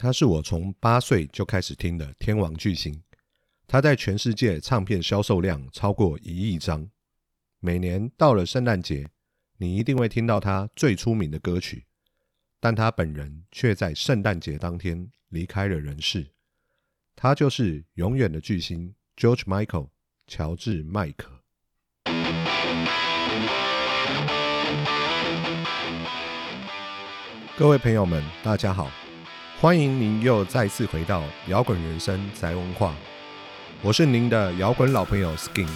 他是我从八岁就开始听的天王巨星，他在全世界唱片销售量超过一亿张。每年到了圣诞节，你一定会听到他最出名的歌曲，但他本人却在圣诞节当天离开了人世。他就是永远的巨星 George Michael，乔治·麦克。各位朋友们，大家好，欢迎您又再次回到摇滚人生宅文化，我是您的摇滚老朋友 Skin。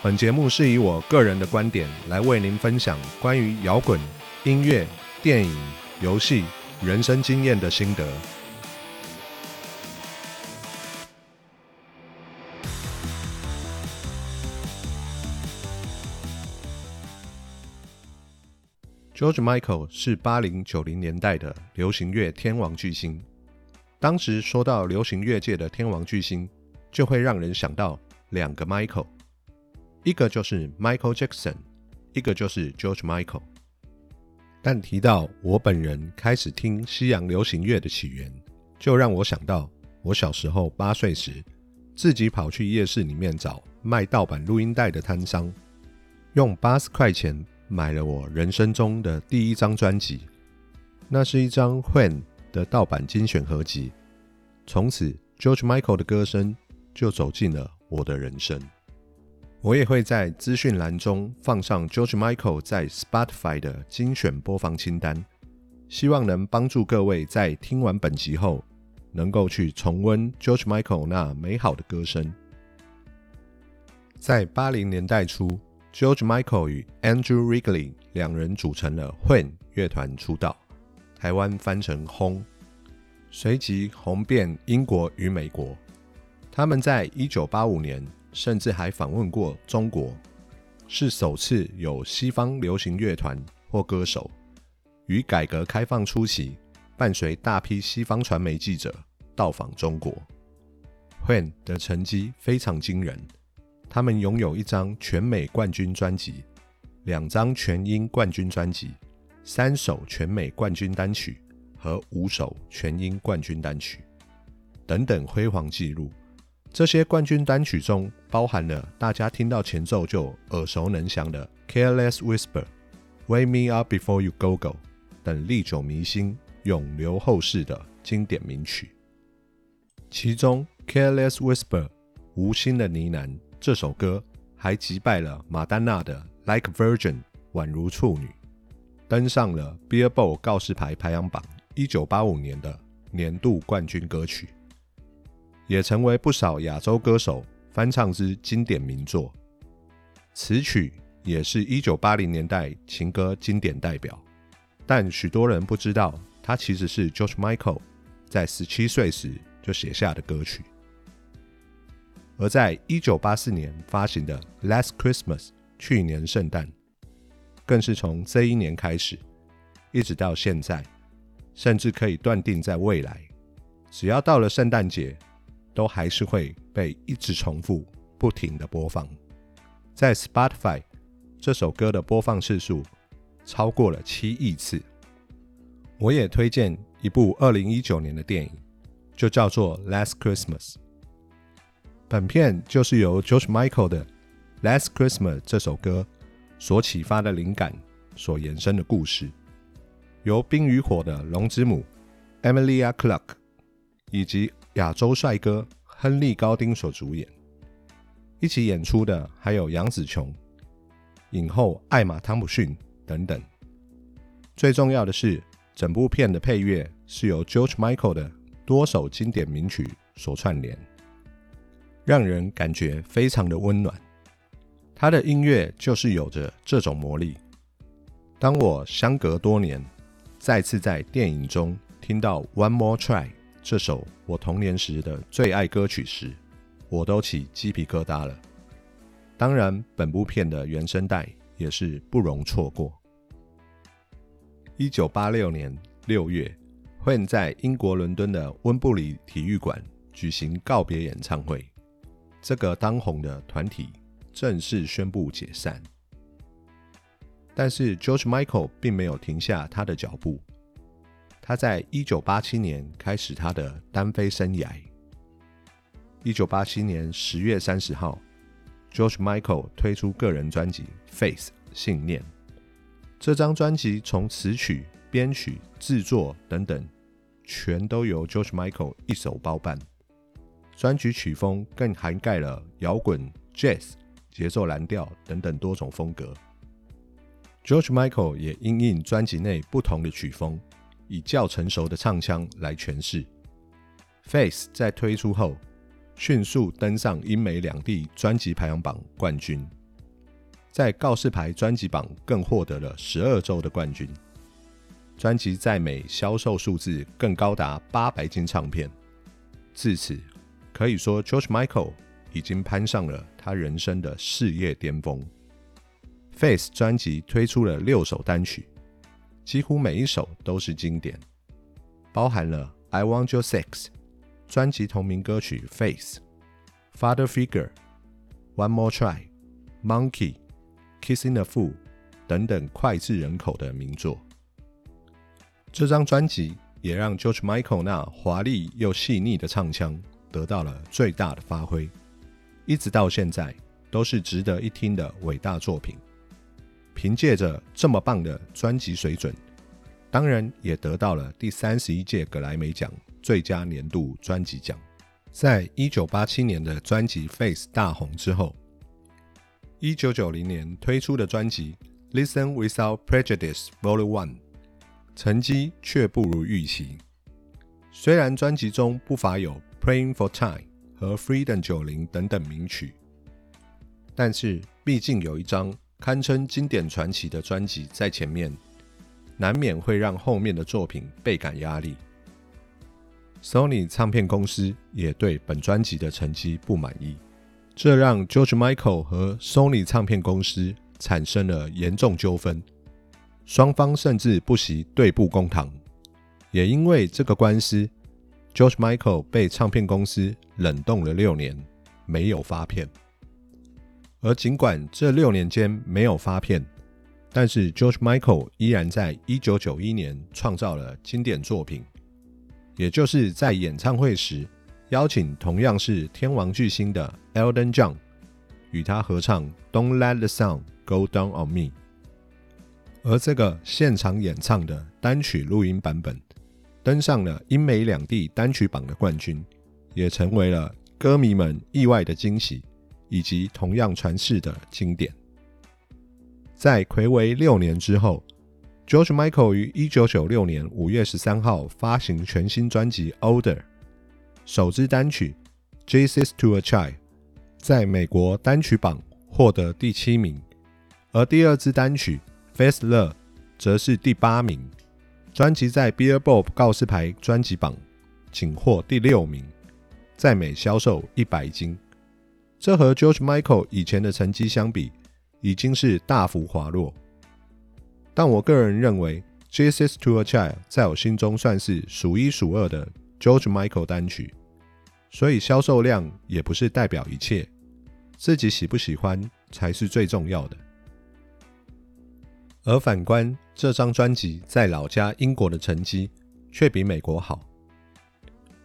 本节目是以我个人的观点来为您分享关于摇滚、音乐、电影、游戏、人生经验的心得。George Michael 是八零九零年代的流行乐天王巨星。当时说到流行乐界的天王巨星，就会让人想到两个 Michael。一个就是 Michael Jackson，一个就是 George Michael。但提到我本人开始听西洋流行乐的起源，就让我想到我小时候八岁时，自己跑去夜市里面找卖盗版录音带的摊商，用八十块钱买了我人生中的第一张专辑，那是一张 When 的盗版精选合集。从此，George Michael 的歌声就走进了我的人生。我也会在资讯栏中放上 George Michael 在 Spotify 的精选播放清单，希望能帮助各位在听完本集后，能够去重温 George Michael 那美好的歌声。在八零年代初，George Michael 与 Andrew Wrigley 两人组成了 When 乐团出道，台湾翻成轰，随即红遍英国与美国。他们在一九八五年。甚至还访问过中国，是首次有西方流行乐团或歌手于改革开放初期，伴随大批西方传媒记者到访中国。When 的成绩非常惊人，他们拥有一张全美冠军专辑、两张全英冠军专辑、三首全美冠军单曲和五首全英冠军单曲等等辉煌纪录。这些冠军单曲中包含了大家听到前奏就耳熟能详的《Careless Whisper》、《Wake Me Up Before You Go Go》等历久弥新、永留后世的经典名曲。其中，《Careless Whisper》无心的呢喃这首歌还击败了马丹娜的《Like Virgin》宛如处女，登上了 Billboard 告示牌排行榜一九八五年的年度冠军歌曲。也成为不少亚洲歌手翻唱之经典名作。此曲也是一九八零年代情歌经典代表，但许多人不知道，它其实是 George Michael 在十七岁时就写下的歌曲。而在一九八四年发行的《Last Christmas》去年圣诞，更是从这一年开始，一直到现在，甚至可以断定，在未来，只要到了圣诞节。都还是会被一直重复、不停的播放。在 Spotify，这首歌的播放次数超过了七亿次。我也推荐一部二零一九年的电影，就叫做《Last Christmas》。本片就是由 George Michael 的《Last Christmas》这首歌所启发的灵感所延伸的故事，由《冰与火》的龙之母 Emilia c l a r k 以及亚洲帅哥亨利·高丁所主演，一起演出的还有杨紫琼、影后艾玛·汤姆逊等等。最重要的是，整部片的配乐是由 George Michael 的多首经典名曲所串联，让人感觉非常的温暖。他的音乐就是有着这种魔力。当我相隔多年，再次在电影中听到《One More Try》。这首我童年时的最爱歌曲时，我都起鸡皮疙瘩了。当然，本部片的原声带也是不容错过。一九八六年六月，When 在英国伦敦的温布里体育馆举行告别演唱会，这个当红的团体正式宣布解散。但是 George Michael 并没有停下他的脚步。他在一九八七年开始他的单飞生涯。一九八七年十月三十号，George Michael 推出个人专辑《Face》信念。这张专辑从词曲、编曲、制作等等，全都由 George Michael 一手包办。专辑曲风更涵盖了摇滚、Jazz、节奏蓝调等等多种风格。George Michael 也因应专辑内不同的曲风，以较成熟的唱腔来诠释。《Face》在推出后，迅速登上英美两地专辑排行榜冠军，在告示牌专辑榜更获得了十二周的冠军。专辑在美销售数字更高达八百斤唱片。自此，可以说 George Michael 已经攀上了他人生的事业巅峰。《Face》专辑推出了六首单曲，几乎每一首都是经典，包含了《I Want Your Sex》专辑同名歌曲《Face》、《Father Figure》、《One More Try》、《Monkey》、《Kissing a Fool》等等脍炙人口的名作。这张专辑也让 George Michael 那华丽又细腻的唱腔得到了最大的发挥，一直到现在都是值得一听的伟大作品。凭借着这么棒的专辑水准，当然也得到了第三十一届格莱美奖最佳年度专辑奖。在一九八七年的专辑《Face》大红之后，一九九零年推出的专辑《Listen Without Prejudice Vol. One》成绩却不如预期。虽然专辑中不乏有《Praying for Time》和《Freedom 九零》等等名曲，但是毕竟有一张。堪称经典传奇的专辑在前面，难免会让后面的作品倍感压力。Sony 唱片公司也对本专辑的成绩不满意，这让 George Michael 和 Sony 唱片公司产生了严重纠纷，双方甚至不惜对簿公堂。也因为这个官司，George Michael 被唱片公司冷冻了六年，没有发片。而尽管这六年间没有发片，但是 George Michael 依然在一九九一年创造了经典作品，也就是在演唱会时邀请同样是天王巨星的 Elton John 与他合唱《Don't Let the Sun Go Down on Me》，而这个现场演唱的单曲录音版本登上了英美两地单曲榜的冠军，也成为了歌迷们意外的惊喜。以及同样传世的经典。在魁违六年之后，George Michael 于一九九六年五月十三号发行全新专辑《Older》，首支单曲《Jesus to a Child》在美国单曲榜获得第七名，而第二支单曲《Face Love》则是第八名。专辑在 Billboard 告示牌专辑榜仅获第六名，在美销售一百斤。这和 George Michael 以前的成绩相比，已经是大幅滑落。但我个人认为，《Jesus to a Child》在我心中算是数一数二的 George Michael 单曲，所以销售量也不是代表一切，自己喜不喜欢才是最重要的。而反观这张专辑在老家英国的成绩，却比美国好。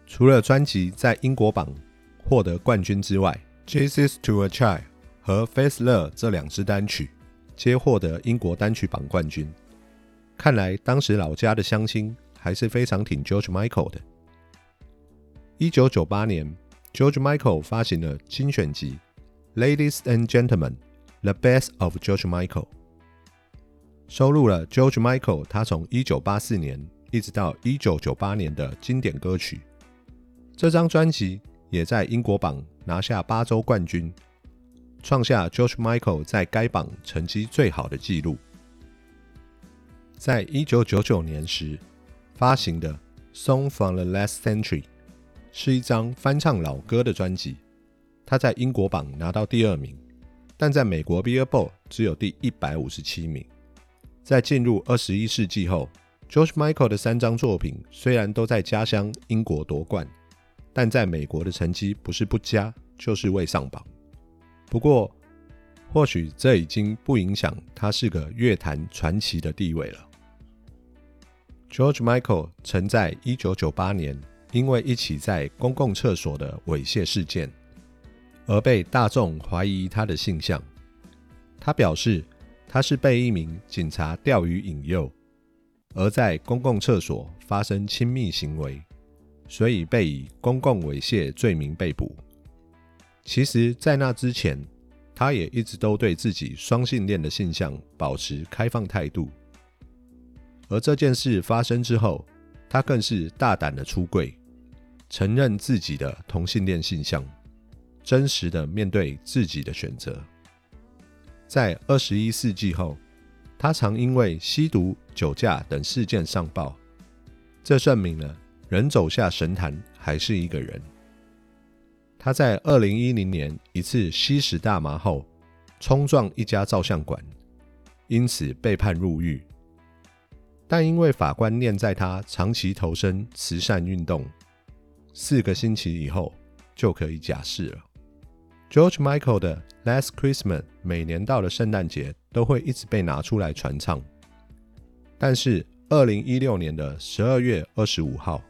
除了专辑在英国榜获得冠军之外，《Jesus to a Child》和《Face Love》这两支单曲皆获得英国单曲榜冠军。看来当时老家的乡亲还是非常挺 George Michael 的。一九九八年，George Michael 发行了精选集《Ladies and Gentlemen: The Best of George Michael》，收录了 George Michael 他从一九八四年一直到一九九八年的经典歌曲。这张专辑也在英国榜。拿下八周冠军，创下 George Michael 在该榜成绩最好的纪录。在一九九九年时发行的《Song from the Last Century》是一张翻唱老歌的专辑，他在英国榜拿到第二名，但在美国 Billboard 只有第一百五十七名。在进入二十一世纪后，George Michael 的三张作品虽然都在家乡英国夺冠。但在美国的成绩不是不佳，就是未上榜。不过，或许这已经不影响他是个乐坛传奇的地位了。George Michael 曾在1998年因为一起在公共厕所的猥亵事件，而被大众怀疑他的性向。他表示，他是被一名警察钓鱼引诱，而在公共厕所发生亲密行为，所以被以公共猥亵罪名被捕。其实，在那之前，他也一直都对自己双性恋的性向保持开放态度。而这件事发生之后，他更是大胆的出柜，承认自己的同性恋性向，真实的面对自己的选择。在二十一世纪后，他常因为吸毒、酒驾等事件上报，这证明了人走下神坛还是一个人。他在二零一零年一次吸食大麻后，冲撞一家照相馆，因此被判入狱。但因为法官念在他长期投身慈善运动，四个星期以后就可以假释了。George Michael 的《Last Christmas》每年到了圣诞节都会一直被拿出来传唱，但是二零一六年的十二月二十五号，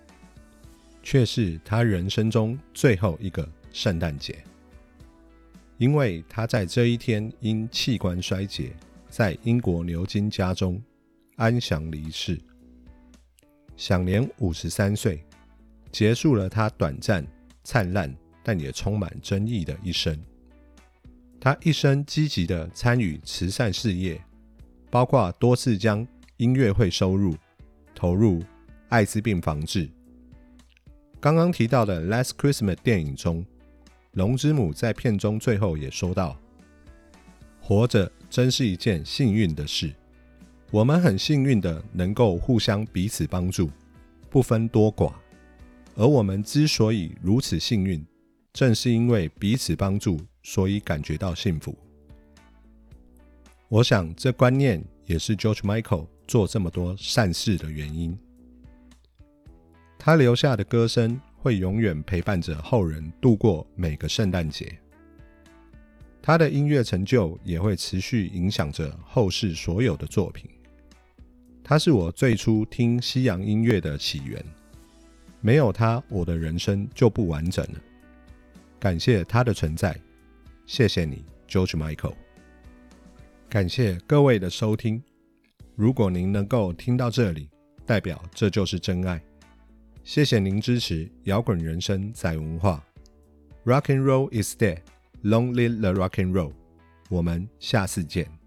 却是他人生中最后一个圣诞节，因为他在这一天因器官衰竭，在英国牛津家中。安详离世，享年五十三岁，结束了他短暂、灿烂但也充满争议的一生。他一生积极的参与慈善事业，包括多次将音乐会收入投入艾滋病防治。刚刚提到的《Last Christmas》电影中，龙之母在片中最后也说道：“活着真是一件幸运的事。”我们很幸运的能够互相彼此帮助，不分多寡。而我们之所以如此幸运，正是因为彼此帮助，所以感觉到幸福。我想，这观念也是 George Michael 做这么多善事的原因。他留下的歌声会永远陪伴着后人度过每个圣诞节。他的音乐成就也会持续影响着后世所有的作品。他是我最初听西洋音乐的起源，没有他，我的人生就不完整了。感谢他的存在，谢谢你，George Michael。感谢各位的收听。如果您能够听到这里，代表这就是真爱。谢谢您支持摇滚人生在文化。Rock and roll is dead, long live the rock and roll。我们下次见。